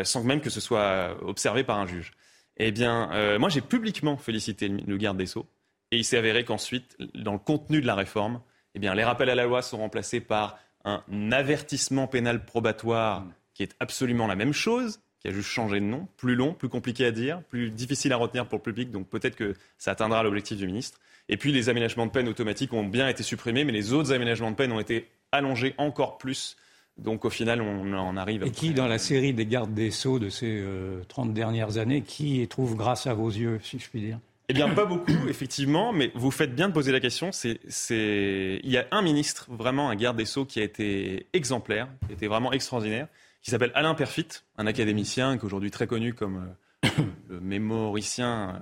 sans même que ce soit observé par un juge. Eh bien, euh, moi, j'ai publiquement félicité le garde des Sceaux, et il s'est avéré qu'ensuite, dans le contenu de la réforme, eh bien, les rappels à la loi sont remplacés par un avertissement pénal probatoire qui est absolument la même chose, qui a juste changé de nom, plus long, plus compliqué à dire, plus difficile à retenir pour le public, donc peut-être que ça atteindra l'objectif du ministre. Et puis les aménagements de peine automatiques ont bien été supprimés, mais les autres aménagements de peine ont été allongés encore plus donc au final, on en arrive. Et qui, dans la série des gardes des sceaux de ces 30 euh, dernières années, qui trouve grâce à vos yeux, si je puis dire? Eh bien, pas beaucoup, effectivement, mais vous faites bien de poser la question. C'est, Il y a un ministre, vraiment un garde des Sceaux, qui a été exemplaire, qui a été vraiment extraordinaire, qui s'appelle Alain Perfit, un académicien qui est aujourd'hui très connu comme, euh, le mémoricien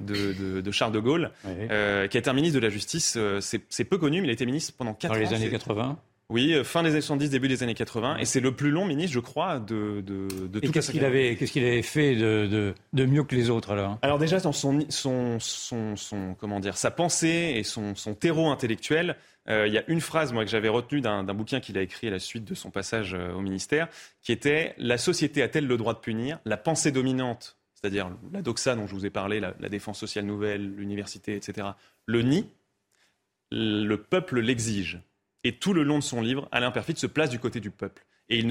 de, Charles de Gaulle, qui a été un ministre de la Justice. c'est peu connu, mais il a été ministre pendant 4 ans. Dans les années 80 oui, euh, fin des années 70, début des années 80. Et c'est le plus long ministre, je crois, de, de, de toute qu'est-ce qu'il avait, qu'est-ce qu'il avait fait de, de, mieux que les autres alors Alors déjà, dans son, son, son, son, comment dire, sa pensée et son, son terreau intellectuel, euh, il y a une phrase moi que j'avais retenue d'un, bouquin qu'il a écrit à la suite de son passage euh, au ministère, qui était La société a-t-elle le droit de punir? La pensée dominante, c'est-à-dire la doxa dont je vous ai parlé, la, la défense sociale nouvelle, l'université, etc., le nie. Le peuple l'exige. Et tout le long de son livre, Alain Perfit se place du côté du peuple. Et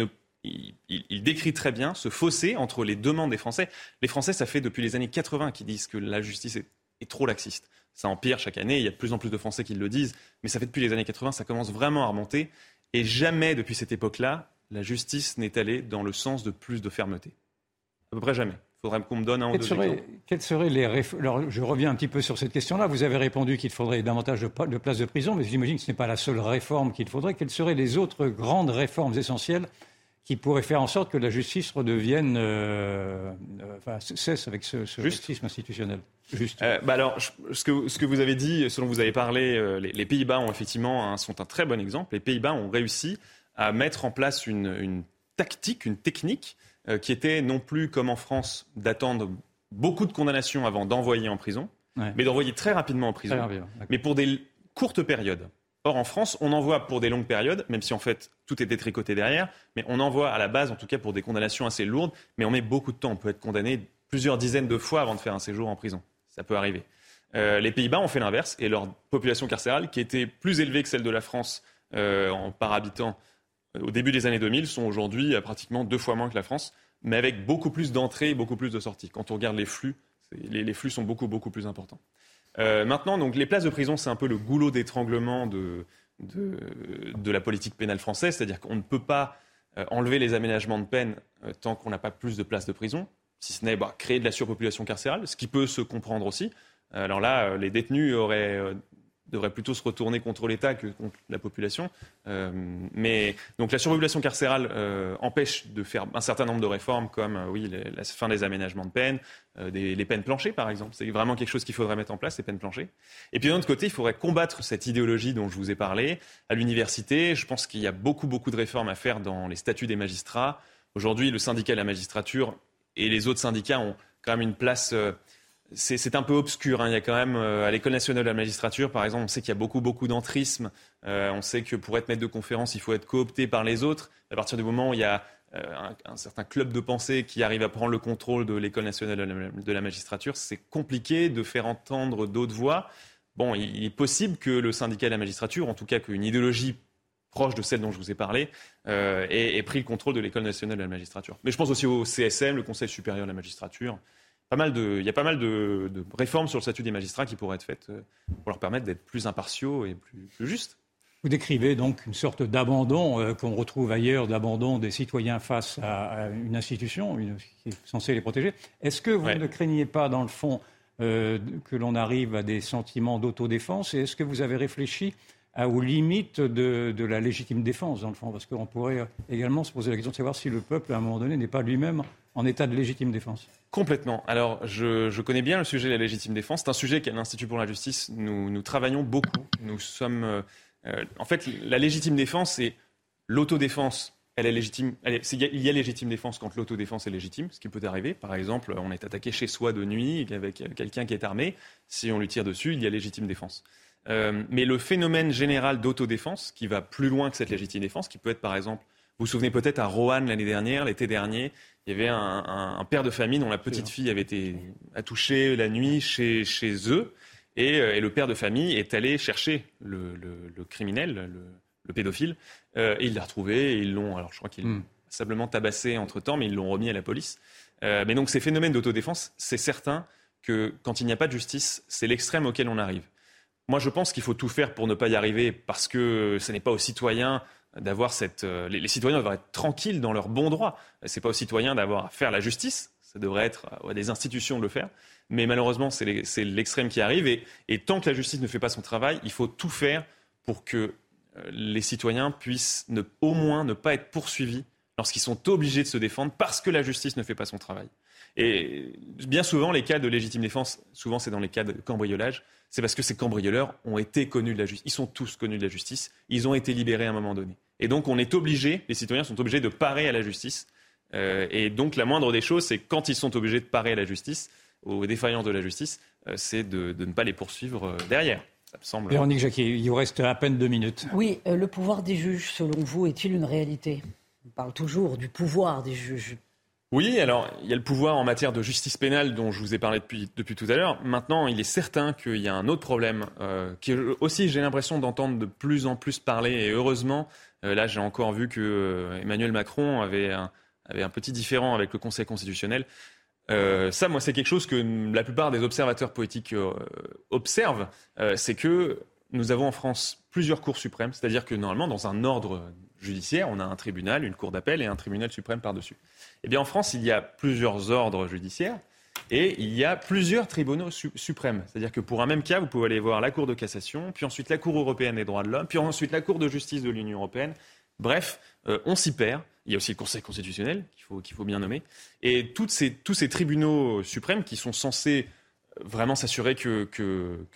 il, décrit très bien ce fossé entre les demandes des Français. Les Français, ça fait depuis les années 80 qu'ils disent que la justice est, trop laxiste. Ça empire chaque année, il y a de plus en plus de Français qui le disent, mais ça fait depuis les années 80, ça commence vraiment à remonter. Et jamais depuis cette époque-là, la justice n'est allée dans le sens de plus de fermeté. À peu près jamais. Il faudrait qu'on me donne un ou deux seraient, quelles seraient les Alors, je reviens un petit peu sur cette question-là. Vous avez répondu qu'il faudrait davantage de, places de prison, mais j'imagine que ce n'est pas la seule réforme qu'il faudrait. Quelles seraient les autres grandes réformes essentielles qui pourraient faire en sorte que la justice redevienne, euh, euh, enfin, cesse avec ce, ce institutionnel? Juste. Euh, bah alors, ce que, ce que vous avez dit, ce dont vous avez parlé, les, Pays-Bas ont effectivement sont un très bon exemple. Les Pays-Bas ont réussi à mettre en place une, une tactique, une technique euh, qui était non plus comme en France d'attendre beaucoup de condamnations avant d'envoyer en prison, mais d'envoyer très rapidement en prison, mais pour des courtes périodes. Or, en France, on envoie pour des longues périodes, même si en fait tout est détricoté derrière, mais on envoie à la base, en tout cas pour des condamnations assez lourdes, mais on met beaucoup de temps. On peut être condamné plusieurs dizaines de fois avant de faire un séjour en prison. Ça peut arriver. Euh, les Pays-Bas ont fait l'inverse et leur population carcérale, qui était plus élevée que celle de la France euh, en par habitant au début des années 2000 sont aujourd'hui à pratiquement deux fois moins que la France, mais avec beaucoup plus d'entrées et beaucoup plus de sorties. Quand on regarde les flux, les, flux sont beaucoup, beaucoup plus importants. Euh, maintenant, donc, les places de prison, c'est un peu le goulot d'étranglement de, la politique pénale française, c'est-à-dire qu'on ne peut pas euh, enlever les aménagements de peine euh, tant qu'on n'a pas plus de places de prison, si ce n'est bah, créer de la surpopulation carcérale, ce qui peut se comprendre aussi. Alors là, les détenus auraient devrait plutôt se retourner contre l'État que contre la population. Euh, mais donc la surpopulation carcérale euh, empêche de faire un certain nombre de réformes, comme euh, oui la fin des aménagements de peine, des, les peines planchées par exemple. C'est vraiment quelque chose qu'il faudrait mettre en place, les peines planchées. Et puis d'un autre côté, il faudrait combattre cette idéologie dont je vous ai parlé à l'université. Je pense qu'il y a beaucoup beaucoup de réformes à faire dans les statuts des magistrats. Aujourd'hui, le syndicat de la magistrature et les autres syndicats ont quand même une place c'est un peu obscur. Hein. Il y a quand même, euh, à l'École nationale de la magistrature, par exemple, on sait qu'il y a beaucoup, beaucoup d'entrisme. Euh, on sait que pour être maître de conférence, il faut être coopté par les autres. À partir du moment où il y a euh, un, certain club de pensée qui arrive à prendre le contrôle de l'École nationale de la, magistrature, c'est compliqué de faire entendre d'autres voix. Bon, il, est possible que le syndicat de la magistrature, en tout cas qu'une idéologie proche de celle dont je vous ai parlé, ait, ait pris le contrôle de l'École nationale de la magistrature. Mais je pense aussi au CSM, le Conseil supérieur de la magistrature il y a pas mal de, réformes sur le statut des magistrats qui pourraient être faites euh, pour leur permettre d'être plus impartiaux et plus, justes. Vous décrivez donc une sorte d'abandon euh, qu'on retrouve ailleurs, d'abandon des citoyens face à, une institution qui est censée les protéger. Est-ce que vous ne craignez pas, dans le fond, euh, que l'on arrive à des sentiments d'autodéfense? Et est-ce que vous avez réfléchi aux limites de, de, la légitime défense, dans le fond? Parce qu'on pourrait également se poser la question de savoir si le peuple, à un moment donné, n'est pas lui-même en état de légitime défense. Complètement. Alors, je, connais bien le sujet de la légitime défense. C'est un sujet qu'à l'Institut pour la justice, nous, travaillons beaucoup. Nous sommes. Euh, euh, en fait, la légitime défense, c'est l'autodéfense. Elle est légitime. il y a légitime défense quand l'autodéfense est légitime, ce qui peut arriver. Par exemple, on est attaqué chez soi de nuit avec quelqu'un qui est armé. Si on lui tire dessus, il y a légitime défense. Euh, mais le phénomène général d'autodéfense, qui va plus loin que cette légitime défense, qui peut être par exemple, vous vous souvenez peut-être à Roanne l'année dernière, l'été dernier, il y avait un, père de famille dont la petite fille avait été attouchée la nuit chez, chez eux. Et, euh, et, le père de famille est allé chercher le, le, criminel, le, pédophile, euh, et il l'a retrouvé. Et ils l'ont, alors je crois qu'il hmm. simplement tabassé entre temps, mais ils l'ont remis à la police. Euh, mais donc ces phénomènes d'autodéfense, c'est certain que quand il n'y a pas de justice, c'est l'extrême auquel on arrive. Moi, je pense qu'il faut tout faire pour ne pas y arriver parce que ce n'est pas aux citoyens d'avoir cette. Euh, les, citoyens doivent être tranquilles dans leur bon droit. C'est pas aux citoyens d'avoir à faire la justice. Ça devrait être à des institutions de le faire. Mais malheureusement, c'est l'extrême qui arrive. Et, tant que la justice ne fait pas son travail, il faut tout faire pour que euh, les citoyens puissent ne, au moins ne pas être poursuivis lorsqu'ils sont obligés de se défendre parce que la justice ne fait pas son travail. Et bien souvent, les cas de légitime défense, souvent c'est dans les cas de cambriolage, c'est parce que ces cambrioleurs ont été connus de la justice. Ils sont tous connus de la justice. Ils ont été libérés à un moment donné. Et donc, on est obligé, les citoyens sont obligés de parer à la justice. Euh, et donc, la moindre des choses, c'est quand ils sont obligés de parer à la justice, aux défaillances de la justice, euh, c'est de, ne pas les poursuivre euh, derrière. Ça me semble. Véronique Jacquier, il vous reste à peine deux minutes. Oui, le pouvoir des juges, selon vous, est-il une réalité? On parle toujours du pouvoir des juges. Oui, alors il y a le pouvoir en matière de justice pénale dont je vous ai parlé depuis, depuis tout à l'heure. Maintenant, il est certain qu'il y a un autre problème euh, qui aussi j'ai l'impression d'entendre de plus en plus parler et heureusement, euh, là j'ai encore vu que euh, Emmanuel Macron avait un, petit différent avec le Conseil constitutionnel. ça, moi, c'est quelque chose que la plupart des observateurs politiques observent, c'est que nous avons en France plusieurs cours suprêmes, c'est-à-dire que normalement, dans un ordre judiciaire, on a un tribunal, une cour d'appel et un tribunal suprême par-dessus. Eh bien, en France, il y a plusieurs ordres judiciaires et il y a plusieurs tribunaux suprêmes. C'est-à-dire que pour un même cas, vous pouvez aller voir la Cour de cassation, puis ensuite la Cour européenne des droits de l'homme, puis ensuite la Cour de justice de l'Union européenne. Bref, euh, on s'y perd. Il y a aussi le Conseil constitutionnel qu'il faut, bien nommer. Et tous ces tribunaux suprêmes qui sont censés euh, vraiment s'assurer que,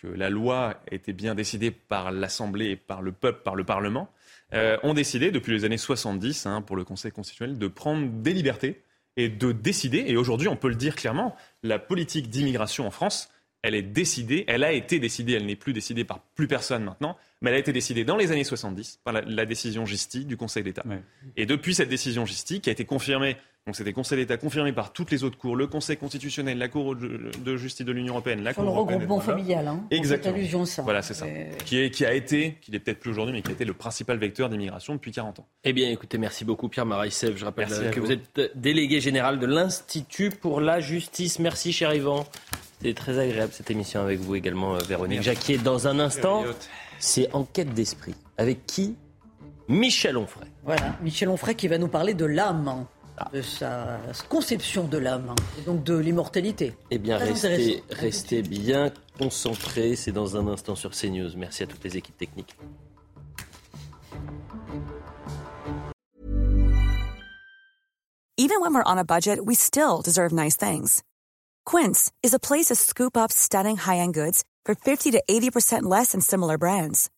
la loi était bien décidée par l'Assemblée, par le peuple, par le Parlement, euh, ont décidé, depuis les années 70, hein, pour le Conseil constitutionnel, de prendre des libertés et de décider. Et aujourd'hui, on peut le dire clairement, la politique d'immigration en France, elle est décidée, elle a été décidée, elle n'est plus décidée par plus personne maintenant, mais elle a été décidée dans les années 70 par la, décision Gisti du Conseil d'État. Et depuis cette décision Gisti, qui a été confirmée donc c'était Conseil d'État confirmé par toutes les autres cours, le Conseil constitutionnel, la Cour de justice de l'Union européenne, la Sur Cour le regroupement familial, hein, Exactement. allusion ça. Voilà, c'est ça. Qui, est, qui a été, qui n'est peut-être plus aujourd'hui, mais qui a été le principal vecteur d'immigration depuis 40 ans. Eh bien, écoutez, merci beaucoup Pierre Maraïsev. Je rappelle que vous. êtes délégué général de l'Institut pour la justice. Merci, cher Yvan. C'est très agréable cette émission avec vous également, euh, Véronique Jacquier. Dans un instant, c'est Enquête d'esprit. Avec qui? Michel Onfray. Voilà, Michel Onfray qui va nous parler de l'âme de sa conception de l'âme et donc de l'immortalité. Eh bien, restez, restez bien concentrés. C'est dans un instant sur CNews. Merci à toutes les équipes techniques. Even when we're on a budget, we still deserve nice things. Quince is a place to scoop up stunning high-end goods for 50 to 80% less than similar brands.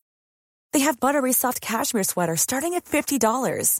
They have buttery soft cashmere sweaters starting at $50